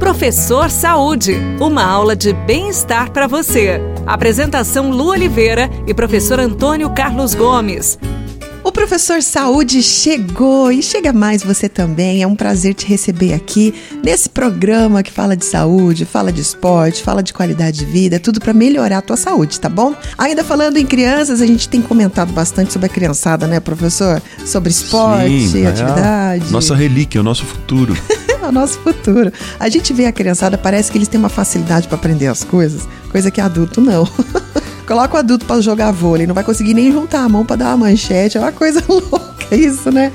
Professor Saúde, uma aula de bem-estar para você. Apresentação Lu Oliveira e professor Antônio Carlos Gomes. O professor Saúde chegou e chega mais você também. É um prazer te receber aqui nesse programa que fala de saúde, fala de esporte, fala de qualidade de vida, tudo para melhorar a tua saúde, tá bom? Ainda falando em crianças, a gente tem comentado bastante sobre a criançada, né, professor? Sobre esporte, Sim, atividade. É nossa relíquia, o nosso futuro. é o nosso futuro. A gente vê a criançada, parece que eles têm uma facilidade para aprender as coisas, coisa que adulto não. Coloca o adulto para jogar vôlei, não vai conseguir nem juntar a mão para dar uma manchete, é uma coisa louca isso, né?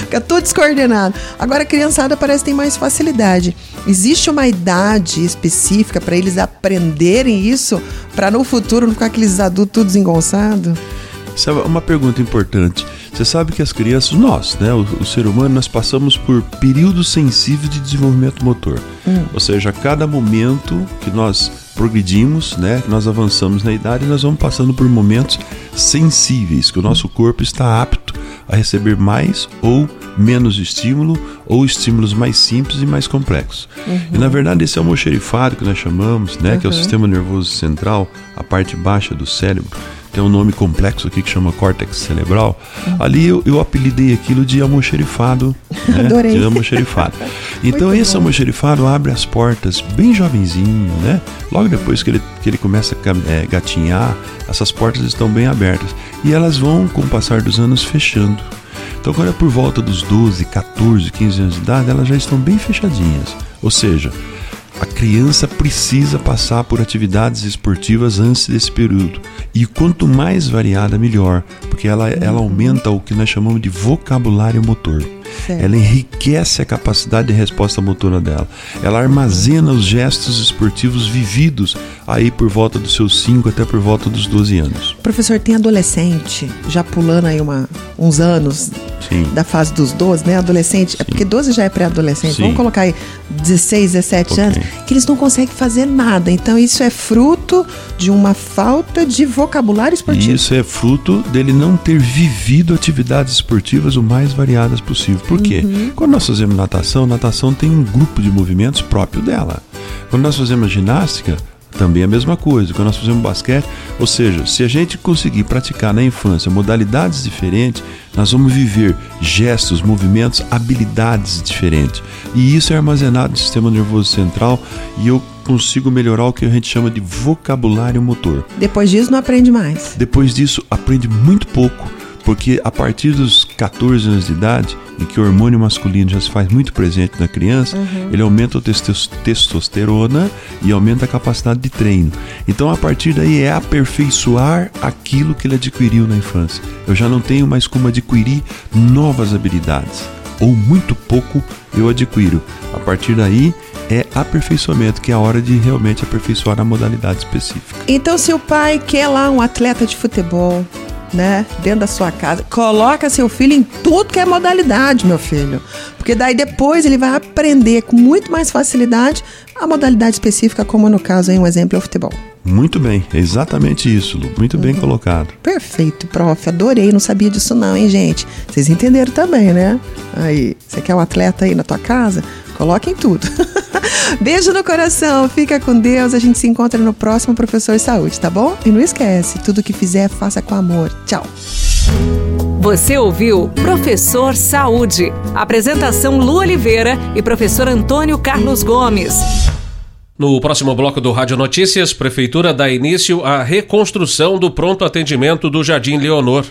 Fica tudo descoordenado. Agora a criançada parece que tem mais facilidade. Existe uma idade específica para eles aprenderem isso, para no futuro não ficar aqueles adultos tudo desengonçados? Isso é uma pergunta importante. Você sabe que as crianças, nós, né, o, o, ser humano, nós passamos por períodos sensíveis de desenvolvimento motor. Hum. Ou seja, a cada momento que nós progredimos, né, nós avançamos na idade, nós vamos passando por momentos sensíveis, que o nosso corpo está apto a receber mais ou menos estímulo ou estímulos mais simples e mais complexos. Uhum. E na verdade esse almoxerifado que nós chamamos, né, uhum. que é o uhum. sistema nervoso central, a parte baixa do cérebro, tem um nome complexo aqui que chama córtex cerebral. Uhum. Ali eu, eu, apelidei aquilo de almoxerifado. Né? Adorei. De almoxerifado. Então esse bom. almoxerifado abre as portas bem jovenzinho, né? Logo depois que ele, que ele começa a é, gatinhar, essas portas estão bem abertas. E elas vão, com o passar dos anos, fechando. Então, quando é por volta dos 12, 14, 15 anos de idade, elas já estão bem fechadinhas. Ou seja, a criança precisa passar por atividades esportivas antes desse período. E quanto mais variada, melhor, porque ela, ela aumenta o que nós chamamos de vocabulário motor. Certo. Ela enriquece a capacidade de resposta motora dela. Ela armazena os gestos esportivos vividos aí por volta dos seus 5 até por volta dos 12 anos. Professor, tem adolescente já pulando aí uma, uns anos Sim. da fase dos 12, né? Adolescente, é Sim. é porque 12 já é pré-adolescente. Vamos colocar aí 16, 17 okay. anos, que eles não conseguem fazer nada. Então isso é fruto de uma falta de vocabulário esportivo. Isso é fruto dele não ter vivido atividades esportivas o mais variadas possível. Por quê? Uhum. Quando nós fazemos natação, natação tem um grupo de movimentos próprio dela. Quando nós fazemos ginástica, também a mesma coisa. Quando nós fazemos basquete, ou seja, se a gente conseguir praticar na infância modalidades diferentes, nós vamos viver gestos, movimentos, habilidades diferentes. E isso é armazenado no sistema nervoso central e eu consigo melhorar o que a gente chama de vocabulário motor. Depois disso não aprende mais. Depois disso aprende muito pouco porque a partir dos 14 anos de idade, em que o hormônio masculino já se faz muito presente na criança, uhum. ele aumenta a testosterona e aumenta a capacidade de treino. Então, a partir daí, é aperfeiçoar aquilo que ele adquiriu na infância. Eu já não tenho mais como adquirir novas habilidades, ou muito pouco eu adquiro. A partir daí, é aperfeiçoamento, que é a hora de realmente aperfeiçoar a modalidade específica. Então, se o pai quer lá um atleta de futebol, né, dentro da sua casa. Coloca seu filho em tudo que é modalidade, meu filho. Porque daí depois ele vai aprender com muito mais facilidade a modalidade específica, como no caso aí um exemplo é o futebol. Muito bem, é exatamente isso, Lu. Muito bem uhum. colocado. Perfeito, prof. Adorei, não sabia disso não, hein, gente? Vocês entenderam também, né? Aí, você quer um atleta aí na tua casa? Coloque em tudo. Beijo no coração, fica com Deus. A gente se encontra no próximo Professor Saúde, tá bom? E não esquece, tudo que fizer, faça com amor. Tchau. Você ouviu Professor Saúde. Apresentação Lu Oliveira e professor Antônio Carlos Gomes. No próximo bloco do Rádio Notícias, Prefeitura dá início à reconstrução do pronto atendimento do Jardim Leonor.